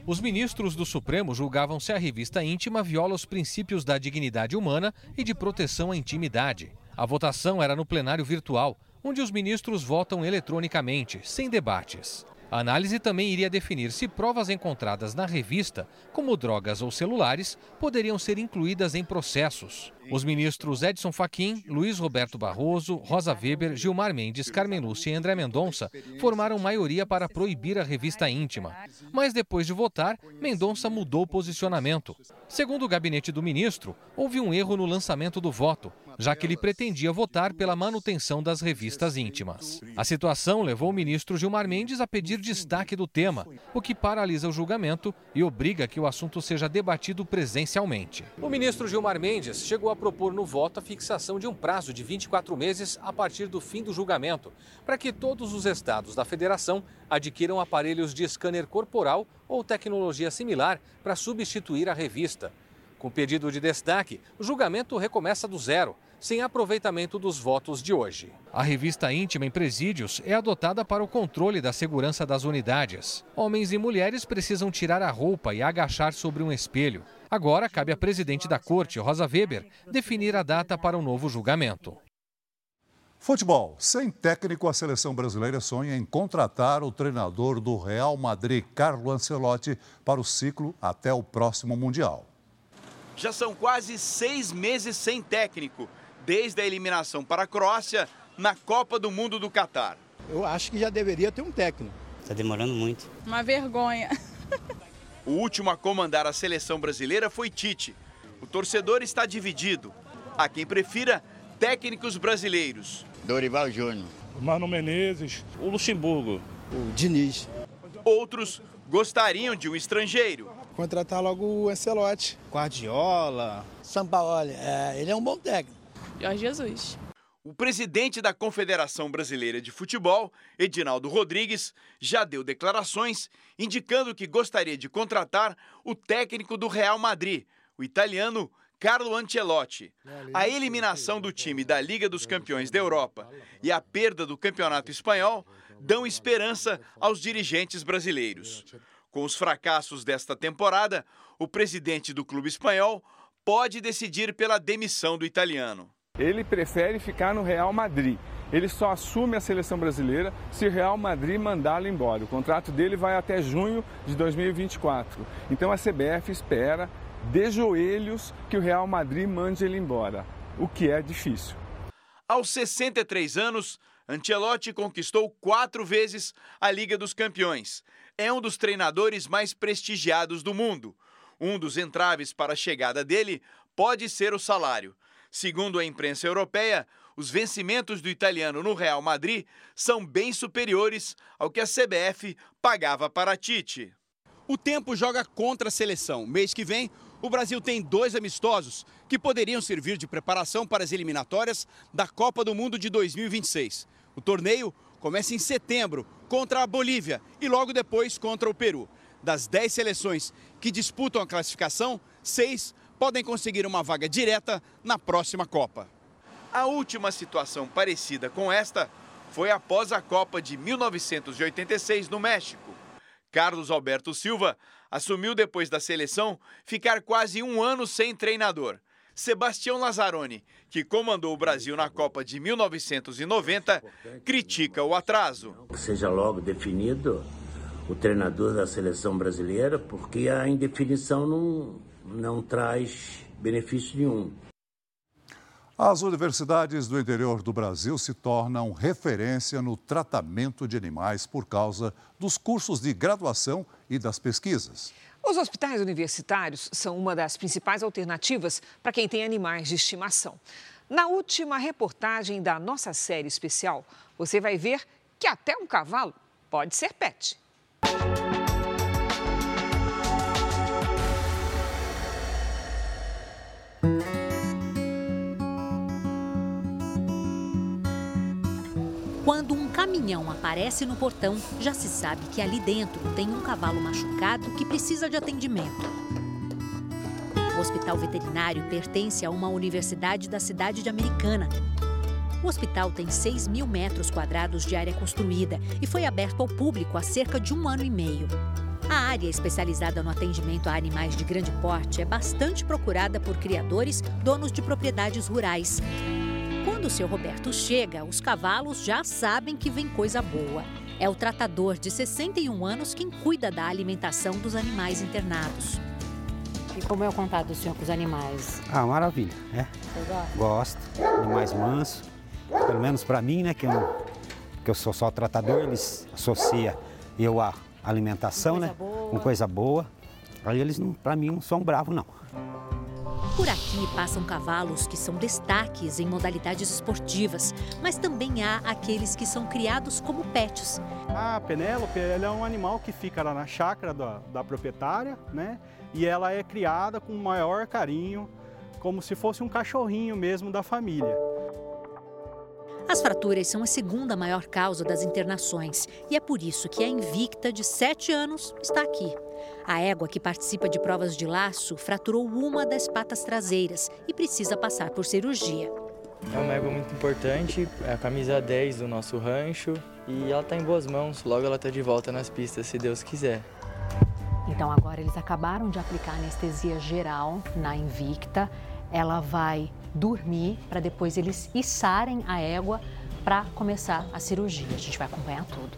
Os ministros do Supremo julgavam se a revista íntima viola os princípios da dignidade humana e de proteção à intimidade. A votação era no plenário virtual, onde os ministros votam eletronicamente, sem debates. A análise também iria definir se provas encontradas na revista, como drogas ou celulares, poderiam ser incluídas em processos. Os ministros Edson Fachin, Luiz Roberto Barroso, Rosa Weber, Gilmar Mendes, Carmen Lúcia e André Mendonça formaram maioria para proibir a revista íntima. Mas depois de votar, Mendonça mudou o posicionamento. Segundo o gabinete do ministro, houve um erro no lançamento do voto, já que ele pretendia votar pela manutenção das revistas íntimas. A situação levou o ministro Gilmar Mendes a pedir destaque do tema, o que paralisa o julgamento e obriga que o assunto seja debatido presencialmente. O ministro Gilmar Mendes chegou a propor no voto a fixação de um prazo de 24 meses a partir do fim do julgamento, para que todos os estados da federação adquiram aparelhos de scanner corporal ou tecnologia similar para substituir a revista. Com pedido de destaque, o julgamento recomeça do zero, sem aproveitamento dos votos de hoje. A revista íntima em presídios é adotada para o controle da segurança das unidades. Homens e mulheres precisam tirar a roupa e agachar sobre um espelho. Agora cabe à presidente da corte, Rosa Weber, definir a data para o novo julgamento. Futebol. Sem técnico, a seleção brasileira sonha em contratar o treinador do Real Madrid, Carlo Ancelotti, para o ciclo até o próximo Mundial. Já são quase seis meses sem técnico desde a eliminação para a Croácia na Copa do Mundo do Catar. Eu acho que já deveria ter um técnico. Está demorando muito. Uma vergonha. O último a comandar a seleção brasileira foi Tite. O torcedor está dividido. Há quem prefira técnicos brasileiros. Dorival Júnior. O Mano Menezes. O Luxemburgo. O Diniz. Outros gostariam de um estrangeiro. Contratar logo o Ancelotti. Guardiola. Sampaoli. É, ele é um bom técnico. Jorge Jesus. O presidente da Confederação Brasileira de Futebol, Edinaldo Rodrigues, já deu declarações indicando que gostaria de contratar o técnico do Real Madrid, o italiano Carlo Ancelotti. A eliminação do time da Liga dos Campeões da Europa e a perda do Campeonato Espanhol dão esperança aos dirigentes brasileiros. Com os fracassos desta temporada, o presidente do clube espanhol pode decidir pela demissão do italiano. Ele prefere ficar no Real Madrid. Ele só assume a seleção brasileira se o Real Madrid mandá-lo embora. O contrato dele vai até junho de 2024. Então a CBF espera de joelhos que o Real Madrid mande ele embora, o que é difícil. Aos 63 anos, Ancelotti conquistou quatro vezes a Liga dos Campeões. É um dos treinadores mais prestigiados do mundo. Um dos entraves para a chegada dele pode ser o salário. Segundo a imprensa europeia, os vencimentos do italiano no Real Madrid são bem superiores ao que a CBF pagava para Tite. O tempo joga contra a seleção. Mês que vem, o Brasil tem dois amistosos que poderiam servir de preparação para as eliminatórias da Copa do Mundo de 2026. O torneio começa em setembro contra a Bolívia e logo depois contra o Peru. Das dez seleções que disputam a classificação, seis podem conseguir uma vaga direta na próxima Copa. A última situação parecida com esta foi após a Copa de 1986 no México. Carlos Alberto Silva assumiu depois da seleção ficar quase um ano sem treinador. Sebastião Lazzaroni, que comandou o Brasil na Copa de 1990, critica o atraso. Seja logo definido o treinador da seleção brasileira, porque a indefinição não, não traz benefício nenhum. As universidades do interior do Brasil se tornam referência no tratamento de animais por causa dos cursos de graduação e das pesquisas. Os hospitais universitários são uma das principais alternativas para quem tem animais de estimação. Na última reportagem da nossa série especial, você vai ver que até um cavalo pode ser pet. Caminhão aparece no portão, já se sabe que ali dentro tem um cavalo machucado que precisa de atendimento. O hospital veterinário pertence a uma universidade da cidade de Americana. O hospital tem 6 mil metros quadrados de área construída e foi aberto ao público há cerca de um ano e meio. A área especializada no atendimento a animais de grande porte é bastante procurada por criadores, donos de propriedades rurais. Quando o seu Roberto chega, os cavalos já sabem que vem coisa boa. É o tratador de 61 anos quem cuida da alimentação dos animais internados. E como é o contato do senhor com os animais? Ah, maravilha, né? Você gosta? Gosto, animais mansos. Pelo menos para mim, né, que eu, que eu sou só tratador, eles associam eu a alimentação, Coisa né? boa. Com coisa boa. Aí eles, não- pra mim, não são bravos, não. Por aqui passam cavalos que são destaques em modalidades esportivas, mas também há aqueles que são criados como pets. A Penélope ela é um animal que fica lá na chácara da, da proprietária, né? E ela é criada com o maior carinho, como se fosse um cachorrinho mesmo da família. As fraturas são a segunda maior causa das internações e é por isso que a Invicta, de 7 anos, está aqui. A égua que participa de provas de laço fraturou uma das patas traseiras e precisa passar por cirurgia. É uma égua muito importante, é a camisa 10 do nosso rancho e ela está em boas mãos. Logo ela está de volta nas pistas, se Deus quiser. Então agora eles acabaram de aplicar anestesia geral na Invicta. Ela vai dormir para depois eles içarem a égua para começar a cirurgia. A gente vai acompanhar tudo.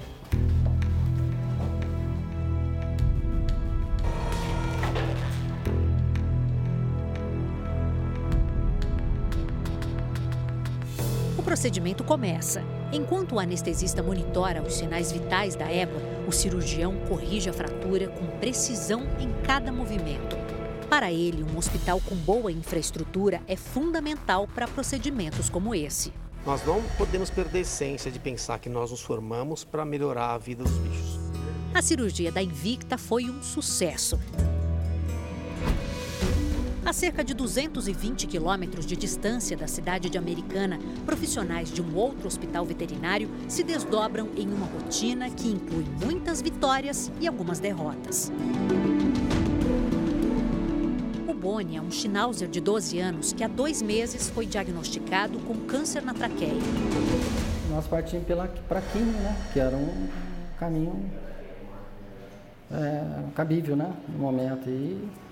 Procedimento começa. Enquanto o anestesista monitora os sinais vitais da égua, o cirurgião corrige a fratura com precisão em cada movimento. Para ele, um hospital com boa infraestrutura é fundamental para procedimentos como esse. Nós não podemos perder a essência de pensar que nós nos formamos para melhorar a vida dos bichos. A cirurgia da Invicta foi um sucesso. A cerca de 220 quilômetros de distância da cidade de Americana, profissionais de um outro hospital veterinário se desdobram em uma rotina que inclui muitas vitórias e algumas derrotas. O Boni é um Schnauzer de 12 anos que há dois meses foi diagnosticado com câncer na traqueia. Nós partimos para químio, né? Que era um caminho é, cabível, né? No momento e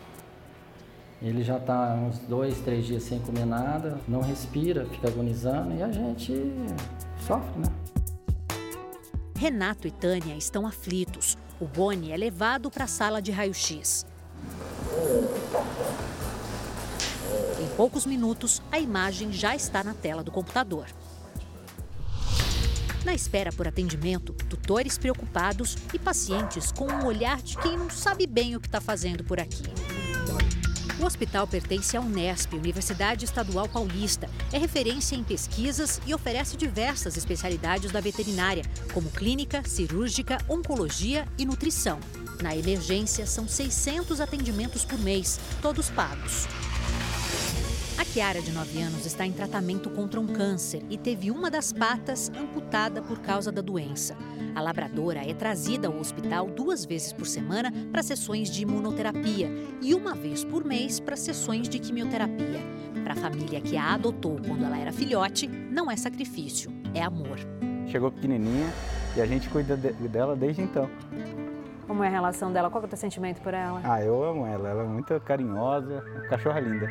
ele já está uns dois, três dias sem comer nada, não respira, fica agonizando e a gente sofre, né? Renato e Tânia estão aflitos. O Boni é levado para a sala de raio-x. Em poucos minutos, a imagem já está na tela do computador. Na espera por atendimento, tutores preocupados e pacientes com um olhar de quem não sabe bem o que está fazendo por aqui. O hospital pertence à Unesp, Universidade Estadual Paulista. É referência em pesquisas e oferece diversas especialidades da veterinária, como clínica, cirúrgica, oncologia e nutrição. Na emergência, são 600 atendimentos por mês, todos pagos. A Kiara, de 9 anos, está em tratamento contra um câncer e teve uma das patas amputada por causa da doença. A labradora é trazida ao hospital duas vezes por semana para sessões de imunoterapia e uma vez por mês para sessões de quimioterapia. Para a família que a adotou quando ela era filhote, não é sacrifício, é amor. Chegou pequenininha e a gente cuida de- dela desde então. Como é a relação dela? Qual é o teu sentimento por ela? Ah, eu amo ela, ela é muito carinhosa, uma cachorra linda.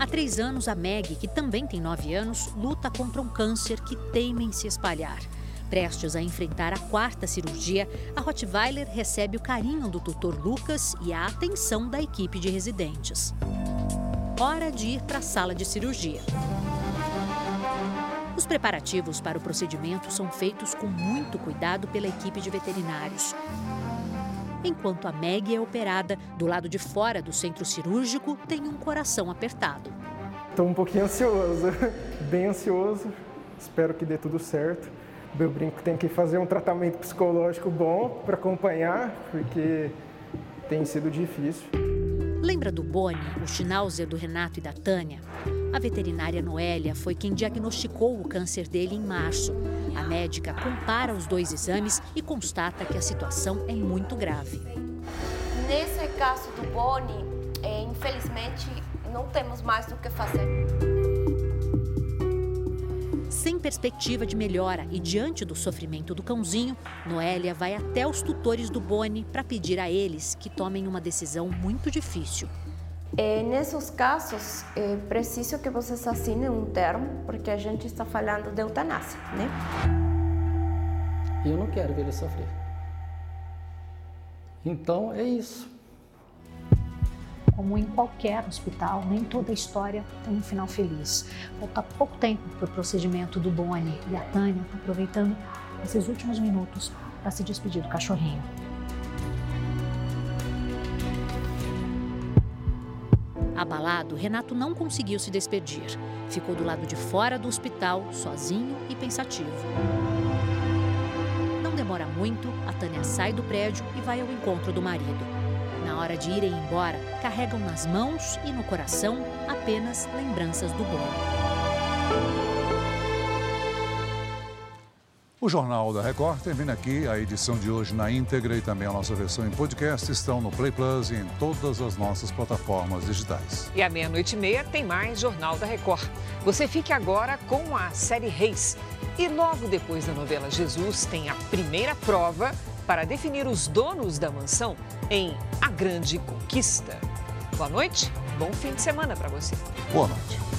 Há três anos, a Meg, que também tem nove anos, luta contra um câncer que teima em se espalhar. Prestes a enfrentar a quarta cirurgia, a Rottweiler recebe o carinho do tutor Lucas e a atenção da equipe de residentes. Hora de ir para a sala de cirurgia. Os preparativos para o procedimento são feitos com muito cuidado pela equipe de veterinários. Enquanto a Meg é operada, do lado de fora do centro cirúrgico tem um coração apertado. Estou um pouquinho ansioso, bem ansioso. Espero que dê tudo certo. Eu brinco tem que fazer um tratamento psicológico bom para acompanhar, porque tem sido difícil. Lembra do Boni, o Schnauzer do Renato e da Tânia? A veterinária Noélia foi quem diagnosticou o câncer dele em março. A médica compara os dois exames e constata que a situação é muito grave. Nesse caso do Boni, é, infelizmente não temos mais do que fazer. Sem perspectiva de melhora e diante do sofrimento do cãozinho, Noélia vai até os tutores do Boni para pedir a eles que tomem uma decisão muito difícil. É, nesses casos, é preciso que vocês assinem um termo, porque a gente está falando de eutanásia, né? Eu não quero ver ele sofrer. Então é isso. Como em qualquer hospital, nem toda história tem um final feliz. Falta pouco tempo para o procedimento do Boni e a Tânia está aproveitando esses últimos minutos para se despedir do cachorrinho. Abalado, Renato não conseguiu se despedir. Ficou do lado de fora do hospital, sozinho e pensativo. Não demora muito, a Tânia sai do prédio e vai ao encontro do marido. Na hora de irem embora, carregam nas mãos e no coração apenas lembranças do bom. O Jornal da Record termina aqui. A edição de hoje na íntegra e também a nossa versão em podcast estão no Play Plus e em todas as nossas plataformas digitais. E à meia-noite e meia tem mais Jornal da Record. Você fique agora com a série Reis. E logo depois da novela Jesus tem a primeira prova para definir os donos da mansão em A Grande Conquista. Boa noite, bom fim de semana para você. Boa noite.